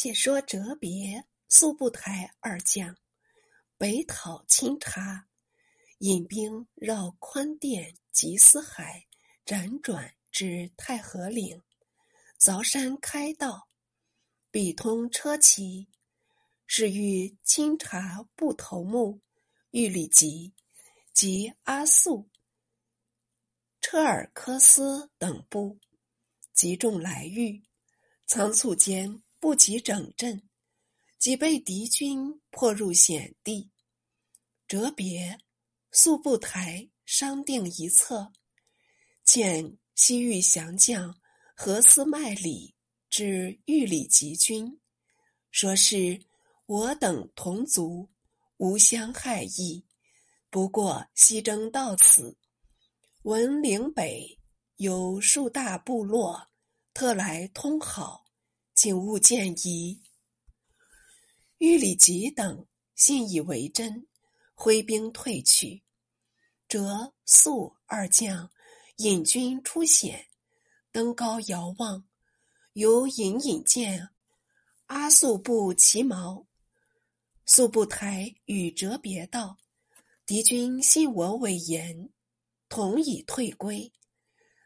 且说哲别、速不台二将北讨清察，引兵绕宽甸、吉思海，辗转至太和岭，凿山开道，必通车骑，是遇清察部头目玉里吉及阿速、车尔科斯等部集众来遇，仓促间。不及整阵，即被敌军迫入险地。哲别、速不台商定一策，遣西域降将何思迈礼至玉里集军，说是我等同族，无相害意。不过西征到此，闻岭北有数大部落，特来通好。请勿见疑。玉里吉等信以为真，挥兵退去。折速二将引军出险，登高遥望，犹隐隐见阿速部旗毛。速不台与折别道：“敌军信我伪言，同已退归，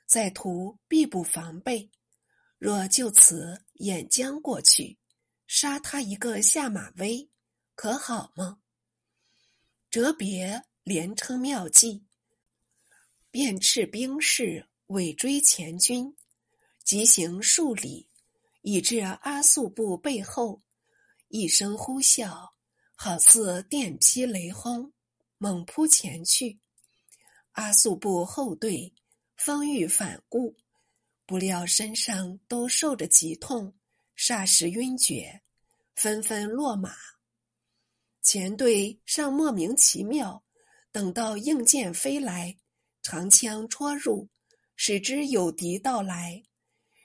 在途必不防备。若就此。”沿江过去，杀他一个下马威，可好吗？哲别连称妙计，便斥兵士尾追前军，急行数里，已至阿速部背后，一声呼啸，好似电劈雷轰，猛扑前去。阿速部后队方欲反顾。不料身上都受着疾痛，霎时晕厥，纷纷落马。前队尚莫名其妙，等到硬箭飞来，长枪戳入，使之有敌到来，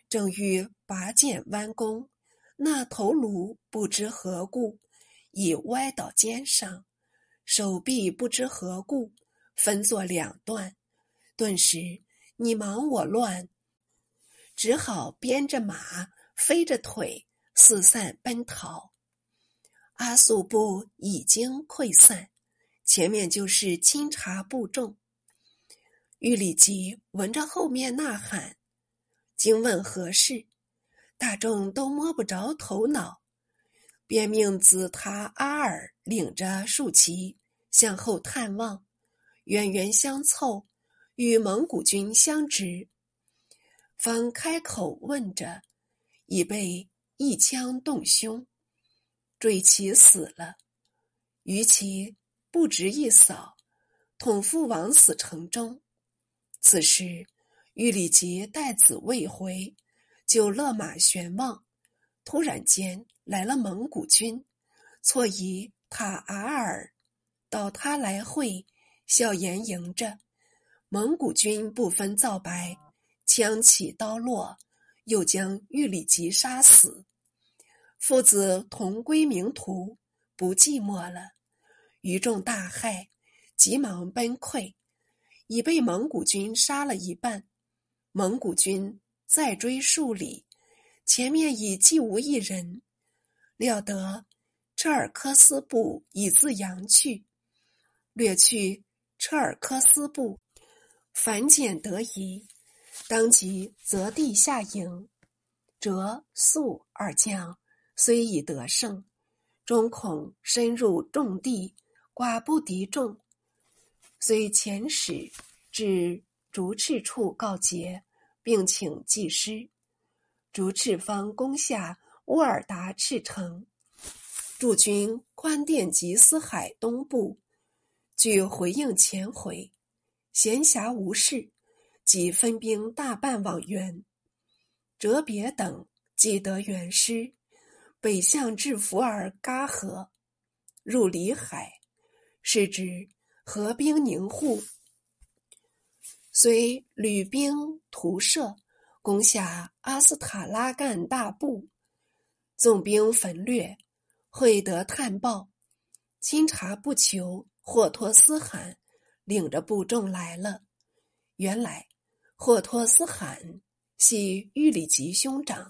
正欲拔剑弯弓，那头颅不知何故已歪倒肩上，手臂不知何故分作两段，顿时你忙我乱。只好鞭着马，飞着腿，四散奔逃。阿速部已经溃散，前面就是清查部众。玉里吉闻着后面呐喊，惊问何事，大众都摸不着头脑，便命子他阿尔领着竖旗向后探望，远远相凑，与蒙古军相直。方开口问着，已被一枪洞胸，坠其死了。余其不值一扫，统赴枉死城中。此时玉里吉待子未回，就勒马悬望。突然间来了蒙古军，错疑塔阿尔，到他来会，笑颜迎着。蒙古军不分皂白。枪起刀落，又将玉里吉杀死。父子同归名途，不寂寞了。余众大骇，急忙奔溃，已被蒙古军杀了一半。蒙古军再追数里，前面已既无一人。料得车尔科斯部已自扬去，掠去车尔科斯部，反简得宜。当即择地下营，折速二将虽已得胜，终恐深入重地，寡不敌众，遂遣使至竹赤处告捷，并请祭师。竹赤方攻下乌尔达赤城，驻军宽甸吉思海东部，据回应前回，闲暇无事。即分兵大半往援，哲别等既得援师，北向至福尔嘎河，入里海，是指合兵宁沪。虽旅兵屠射，攻下阿斯塔拉干大部，纵兵焚掠，会得探报，清查不求，霍托斯罕领着部众来了。原来。霍托斯罕系玉里吉兄长，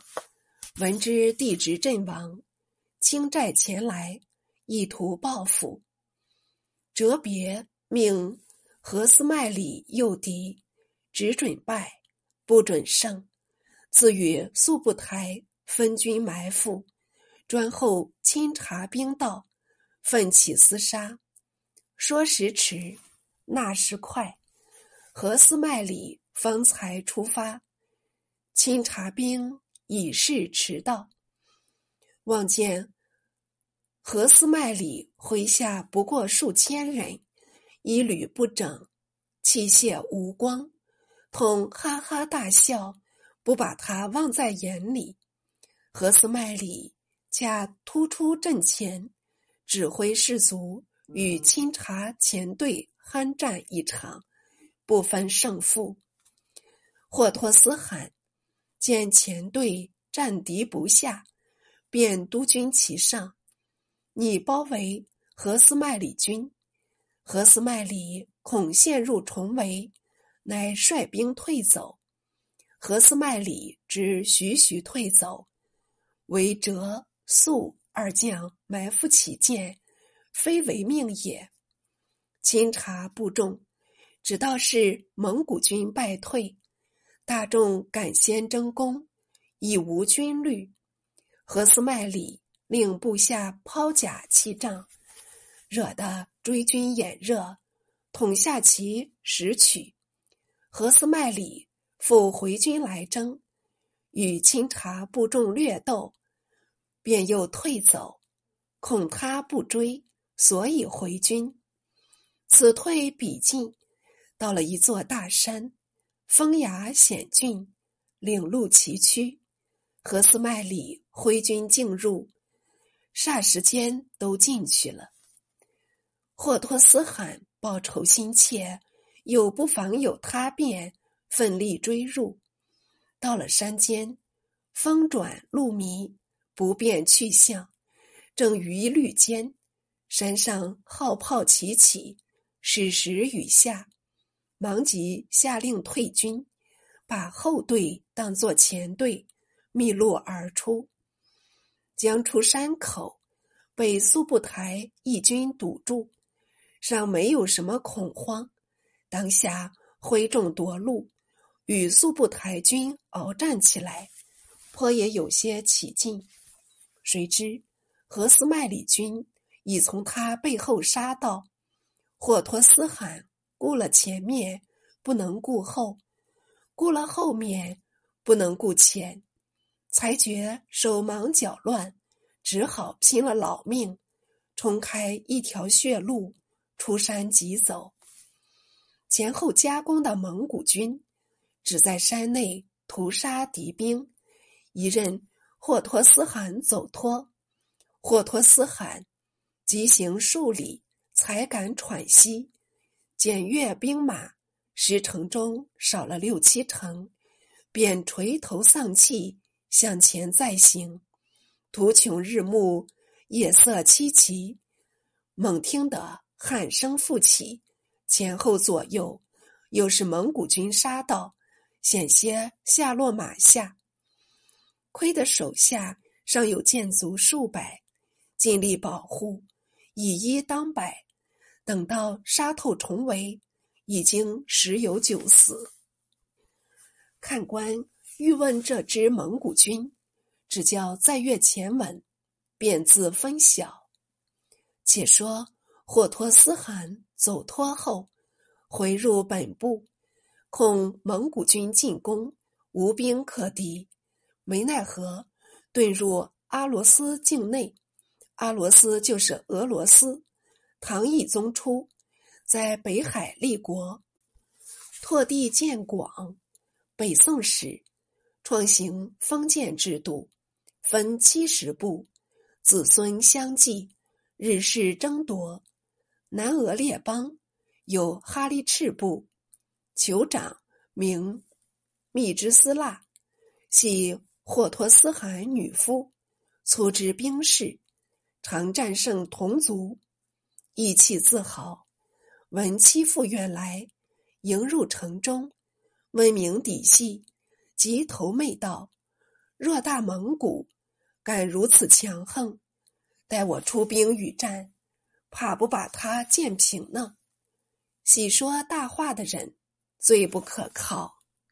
闻之弟侄阵亡，清寨前来，意图报复。哲别命何斯麦里诱敌，只准败，不准胜。自与速不台分军埋伏，专候钦察兵到，奋起厮杀。说时迟，那时快，何斯麦里方才出发，清查兵已是迟到。望见。何斯麦里麾下不过数千人，一缕不整，器械无光，同哈哈大笑，不把他望在眼里。何斯麦里恰突出阵前，指挥士卒与清查前队酣战一场，不分胜负。霍托斯罕见前队战敌不下，便督军其上。拟包围何斯麦里军，何斯麦里恐陷入重围，乃率兵退走。何斯麦里之徐徐退走，为折速二将埋伏起见，非为命也。钦察部众，只道是蒙古军败退，大众敢先争功，已无军律。何斯麦里。令部下抛甲弃仗，惹得追军眼热，统下其拾取。何斯麦里复回军来征，与钦察部众略斗，便又退走，恐他不追，所以回军。此退彼进，到了一座大山，峰崖险峻，岭路崎岖。何斯麦里挥军进入。霎时间都进去了。霍托斯罕报仇心切，又不妨有他变，奋力追入。到了山间，风转路迷，不辨去向。正于绿间，山上号炮齐起，矢石雨下，忙即下令退军，把后队当作前队，密路而出。将出山口，被苏布台义军堵住，尚没有什么恐慌。当下挥众夺路，与苏布台军鏖战起来，颇也有些起劲。谁知何斯麦里军已从他背后杀到，霍托斯罕顾了前面，不能顾后；顾了后面，不能顾前。才觉手忙脚乱，只好拼了老命，冲开一条血路，出山急走。前后夹攻的蒙古军，只在山内屠杀敌兵，一任霍托斯汗走脱。霍托斯汗急行数里，才敢喘息。检阅兵马，十城中少了六七成，便垂头丧气。向前再行，途穷日暮，夜色凄凄。猛听得喊声复起，前后左右又是蒙古军杀到，险些下落马下。亏得手下尚有箭卒数百，尽力保护，以一当百。等到杀透重围，已经十有九死。看官。欲问这支蒙古军，只叫再阅前文，便自分晓。且说霍托斯汗走脱后，回入本部，恐蒙古军进攻，无兵可敌，没奈何，遁入阿罗斯境内。阿罗斯就是俄罗斯。唐懿宗初，在北海立国，拓地渐广。北宋时。创行封建制度，分七十部，子孙相继，日氏争夺。南俄列邦有哈利赤部，酋长名密之斯腊，系霍托斯汗女夫，粗知兵事，常战胜同族，意气自豪。闻妻父远来，迎入城中，问名底细。即头媚道：“若大蒙古敢如此强横，待我出兵与战，怕不把他践平呢？喜说大话的人，最不可靠。